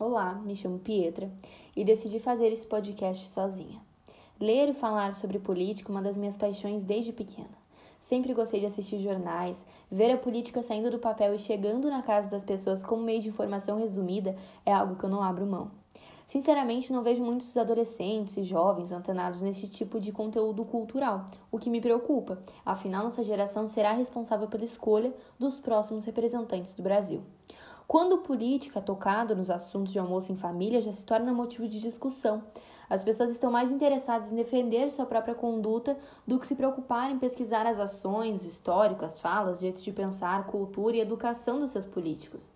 Olá, me chamo Pietra e decidi fazer esse podcast sozinha. Ler e falar sobre política é uma das minhas paixões desde pequena. Sempre gostei de assistir jornais, ver a política saindo do papel e chegando na casa das pessoas como meio de informação resumida é algo que eu não abro mão. Sinceramente, não vejo muitos adolescentes e jovens antenados nesse tipo de conteúdo cultural, o que me preocupa, afinal, nossa geração será responsável pela escolha dos próximos representantes do Brasil. Quando política tocado nos assuntos de almoço em família já se torna motivo de discussão. As pessoas estão mais interessadas em defender sua própria conduta do que se preocupar em pesquisar as ações, o histórico, as falas, jeito de pensar, cultura e educação dos seus políticos.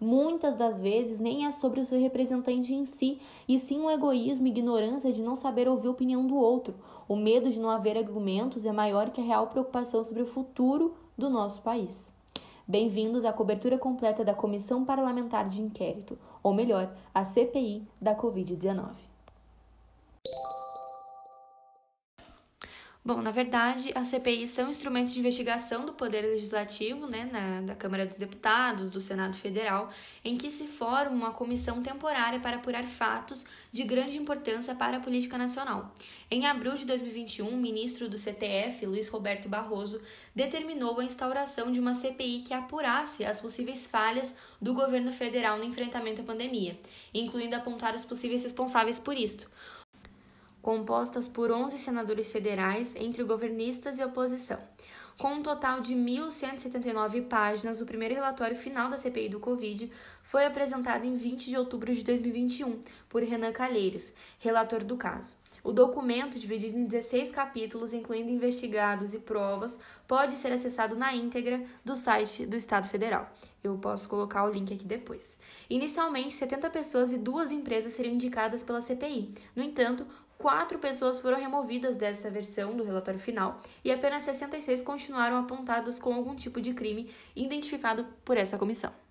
Muitas das vezes nem é sobre o seu representante em si, e sim o egoísmo e ignorância de não saber ouvir a opinião do outro. O medo de não haver argumentos é maior que a real preocupação sobre o futuro do nosso país. Bem-vindos à cobertura completa da Comissão Parlamentar de Inquérito, ou melhor, a CPI da Covid-19. Bom, na verdade, as CPIs são instrumentos de investigação do Poder Legislativo, né, na, da Câmara dos Deputados, do Senado Federal, em que se forma uma comissão temporária para apurar fatos de grande importância para a política nacional. Em abril de 2021, o ministro do CTF, Luiz Roberto Barroso, determinou a instauração de uma CPI que apurasse as possíveis falhas do governo federal no enfrentamento à pandemia, incluindo apontar os possíveis responsáveis por isto compostas por 11 senadores federais, entre governistas e oposição. Com um total de 1.179 páginas, o primeiro relatório final da CPI do Covid foi apresentado em 20 de outubro de 2021 por Renan Calheiros, relator do caso. O documento, dividido em 16 capítulos, incluindo investigados e provas, pode ser acessado na íntegra do site do Estado Federal. Eu posso colocar o link aqui depois. Inicialmente, 70 pessoas e duas empresas seriam indicadas pela CPI. No entanto, quatro pessoas foram removidas dessa versão do relatório final e apenas 66 continuaram apontadas com algum tipo de crime identificado por essa comissão.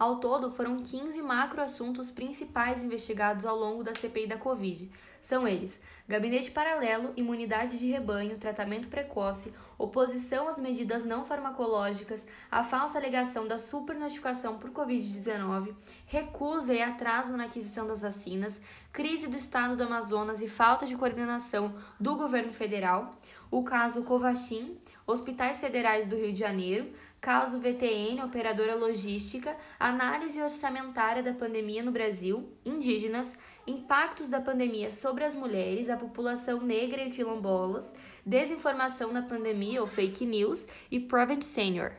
Ao todo, foram 15 macroassuntos principais investigados ao longo da CPI da Covid. São eles: gabinete paralelo, imunidade de rebanho, tratamento precoce, oposição às medidas não farmacológicas, a falsa alegação da supernotificação por Covid-19, recusa e atraso na aquisição das vacinas, crise do estado do Amazonas e falta de coordenação do governo federal, o caso Covaxin, hospitais federais do Rio de Janeiro, caso VTN, operadora logística, análise orçamentária da pandemia no Brasil, indígenas, impactos da pandemia sobre as mulheres, a população negra e quilombolas, desinformação na pandemia ou fake news e Prevent Senior.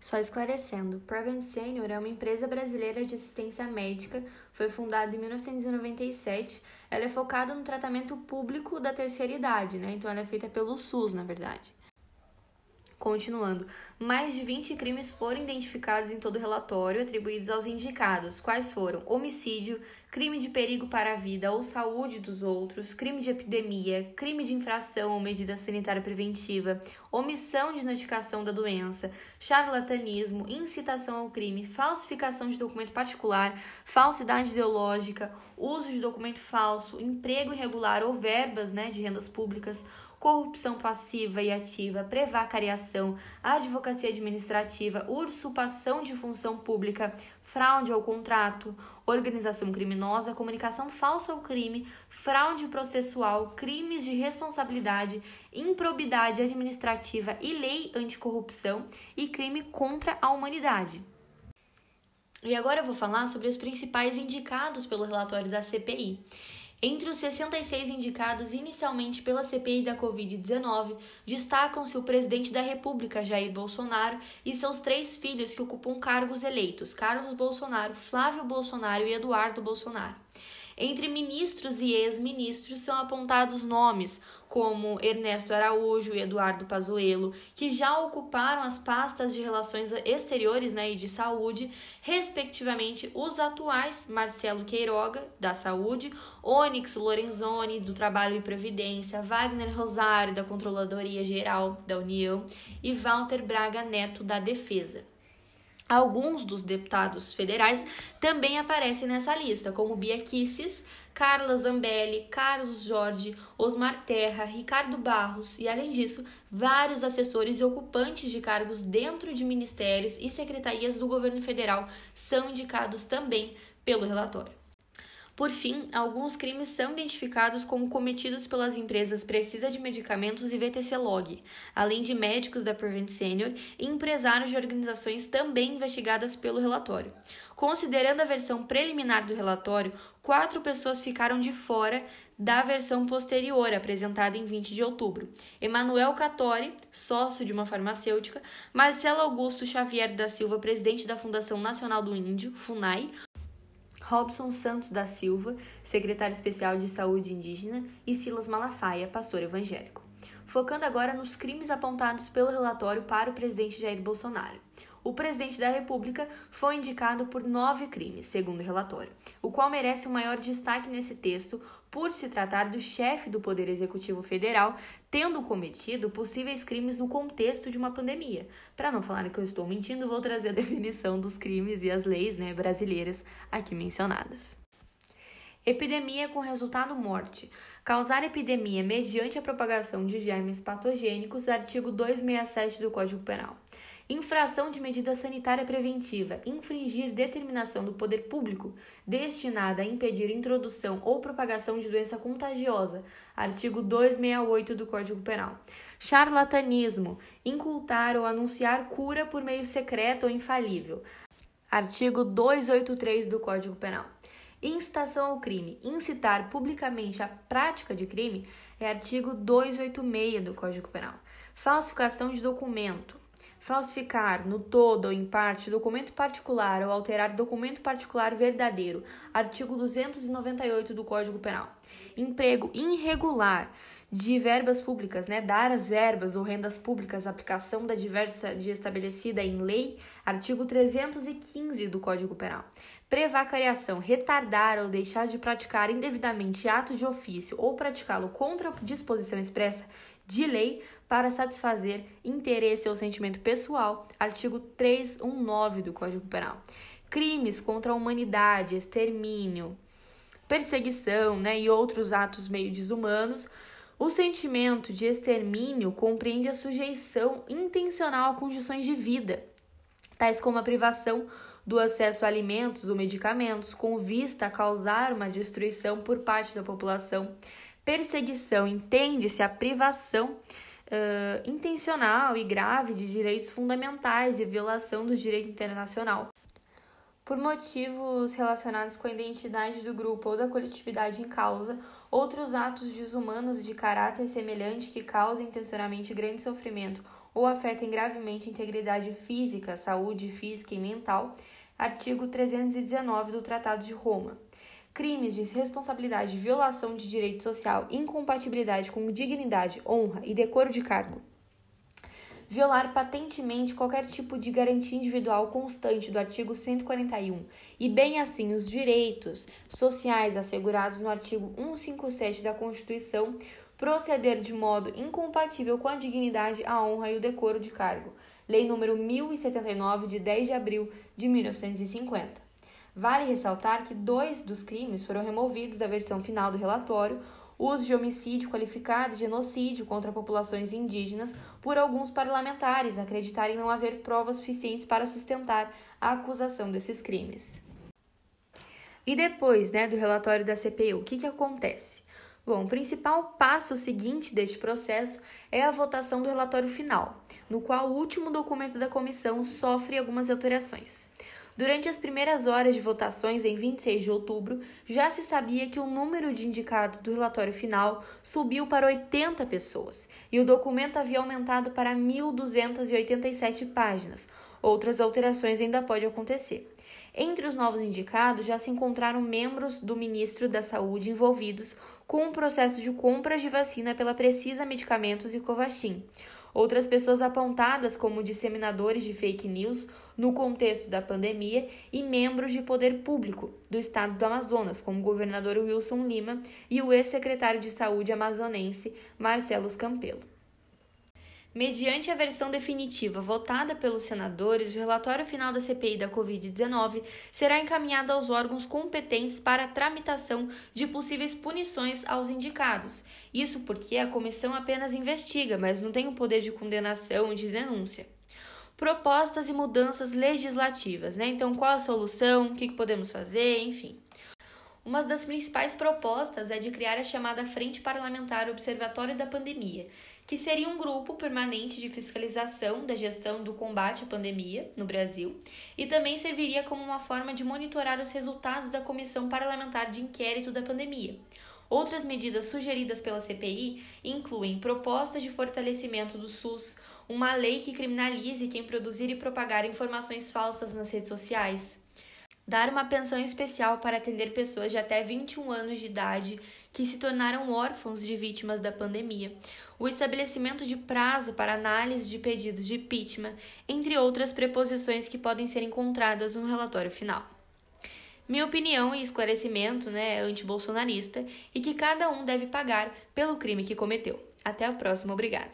Só esclarecendo, Prevent Senior é uma empresa brasileira de assistência médica, foi fundada em 1997. Ela é focada no tratamento público da terceira idade, né? Então ela é feita pelo SUS, na verdade. Continuando, mais de 20 crimes foram identificados em todo o relatório, atribuídos aos indicados, quais foram? Homicídio, crime de perigo para a vida ou saúde dos outros, crime de epidemia, crime de infração ou medida sanitária preventiva, omissão de notificação da doença, charlatanismo, incitação ao crime, falsificação de documento particular, falsidade ideológica, uso de documento falso, emprego irregular ou verbas né, de rendas públicas, corrupção passiva e ativa, prevaricação, advocacia administrativa, usurpação de função pública, fraude ao contrato, organização criminosa, comunicação falsa ao crime, fraude processual, crimes de responsabilidade, improbidade administrativa e lei anticorrupção e crime contra a humanidade. E agora eu vou falar sobre os principais indicados pelo relatório da CPI. Entre os 66 indicados inicialmente pela CPI da Covid-19, destacam-se o presidente da República, Jair Bolsonaro, e seus três filhos que ocupam cargos eleitos: Carlos Bolsonaro, Flávio Bolsonaro e Eduardo Bolsonaro. Entre ministros e ex-ministros são apontados nomes como Ernesto Araújo e Eduardo Pazuello, que já ocuparam as pastas de relações exteriores né, e de saúde, respectivamente os atuais Marcelo Queiroga, da Saúde, Onyx Lorenzoni, do Trabalho e Previdência, Wagner Rosário, da Controladoria Geral da União e Walter Braga Neto, da Defesa. Alguns dos deputados federais também aparecem nessa lista, como Bia Kicis, Carla Zambelli, Carlos Jorge, Osmar Terra, Ricardo Barros e, além disso, vários assessores e ocupantes de cargos dentro de ministérios e secretarias do governo federal são indicados também pelo relatório. Por fim, alguns crimes são identificados como cometidos pelas empresas Precisa de Medicamentos e VTC Log, além de médicos da Prevent Senior e empresários de organizações também investigadas pelo relatório. Considerando a versão preliminar do relatório, quatro pessoas ficaram de fora da versão posterior, apresentada em 20 de outubro. Emanuel Catori, sócio de uma farmacêutica, Marcelo Augusto Xavier da Silva, presidente da Fundação Nacional do Índio, FUNAI, Robson Santos da Silva, secretário especial de Saúde Indígena, e Silas Malafaia, pastor evangélico. Focando agora nos crimes apontados pelo relatório para o presidente Jair Bolsonaro o presidente da República foi indicado por nove crimes, segundo o relatório, o qual merece o maior destaque nesse texto por se tratar do chefe do Poder Executivo Federal tendo cometido possíveis crimes no contexto de uma pandemia. Para não falar que eu estou mentindo, vou trazer a definição dos crimes e as leis né, brasileiras aqui mencionadas. Epidemia com resultado morte. Causar epidemia mediante a propagação de germes patogênicos, artigo 267 do Código Penal. Infração de medida sanitária preventiva. Infringir determinação do poder público destinada a impedir introdução ou propagação de doença contagiosa. Artigo 268 do Código Penal. Charlatanismo. Incultar ou anunciar cura por meio secreto ou infalível. Artigo 283 do Código Penal. Incitação ao crime. Incitar publicamente a prática de crime é artigo 286 do Código Penal. Falsificação de documento falsificar no todo ou em parte documento particular ou alterar documento particular verdadeiro, artigo 298 do Código Penal. Emprego irregular de verbas públicas, né, dar as verbas ou rendas públicas, aplicação da diversa de estabelecida em lei, artigo 315 do Código Penal. Prevacariação, retardar ou deixar de praticar indevidamente ato de ofício ou praticá-lo contra disposição expressa de lei para satisfazer interesse ou sentimento pessoal, artigo 319 do Código Penal. Crimes contra a humanidade, extermínio, perseguição né, e outros atos meio desumanos. O sentimento de extermínio compreende a sujeição intencional a condições de vida, tais como a privação do acesso a alimentos ou medicamentos, com vista a causar uma destruição por parte da população Perseguição entende-se a privação uh, intencional e grave de direitos fundamentais e violação do direito internacional. Por motivos relacionados com a identidade do grupo ou da coletividade em causa, outros atos desumanos de caráter semelhante que causem intencionalmente grande sofrimento ou afetem gravemente a integridade física, saúde física e mental, artigo 319 do Tratado de Roma crimes de responsabilidade, violação de direito social, incompatibilidade com dignidade, honra e decoro de cargo. Violar patentemente qualquer tipo de garantia individual constante do artigo 141 e, bem assim, os direitos sociais assegurados no artigo 157 da Constituição, proceder de modo incompatível com a dignidade, a honra e o decoro de cargo. Lei número 1079 de 10 de abril de 1950. Vale ressaltar que dois dos crimes foram removidos da versão final do relatório, uso de homicídio qualificado e genocídio contra populações indígenas, por alguns parlamentares acreditarem não haver provas suficientes para sustentar a acusação desses crimes. E depois né, do relatório da CPI, o que, que acontece? Bom, o principal passo seguinte deste processo é a votação do relatório final, no qual o último documento da comissão sofre algumas alterações. Durante as primeiras horas de votações, em 26 de outubro, já se sabia que o número de indicados do relatório final subiu para 80 pessoas e o documento havia aumentado para 1.287 páginas. Outras alterações ainda podem acontecer. Entre os novos indicados já se encontraram membros do Ministro da Saúde envolvidos com o processo de compras de vacina pela Precisa Medicamentos e Covaxin. Outras pessoas apontadas como disseminadores de fake news no contexto da pandemia e membros de poder público do estado do Amazonas, como o governador Wilson Lima e o ex-secretário de Saúde amazonense Marcelo Campelo. Mediante a versão definitiva votada pelos senadores, o relatório final da CPI da Covid-19 será encaminhado aos órgãos competentes para a tramitação de possíveis punições aos indicados. Isso porque a comissão apenas investiga, mas não tem o poder de condenação e de denúncia. Propostas e mudanças legislativas, né? Então, qual a solução? O que podemos fazer? Enfim. Uma das principais propostas é de criar a chamada Frente Parlamentar Observatório da Pandemia, que seria um grupo permanente de fiscalização da gestão do combate à pandemia no Brasil e também serviria como uma forma de monitorar os resultados da Comissão Parlamentar de Inquérito da Pandemia. Outras medidas sugeridas pela CPI incluem propostas de fortalecimento do SUS, uma lei que criminalize quem produzir e propagar informações falsas nas redes sociais dar uma pensão especial para atender pessoas de até 21 anos de idade que se tornaram órfãos de vítimas da pandemia, o estabelecimento de prazo para análise de pedidos de impeachment, entre outras preposições que podem ser encontradas no relatório final. Minha opinião e esclarecimento né, é anti-bolsonarista e que cada um deve pagar pelo crime que cometeu. Até a próxima, obrigada.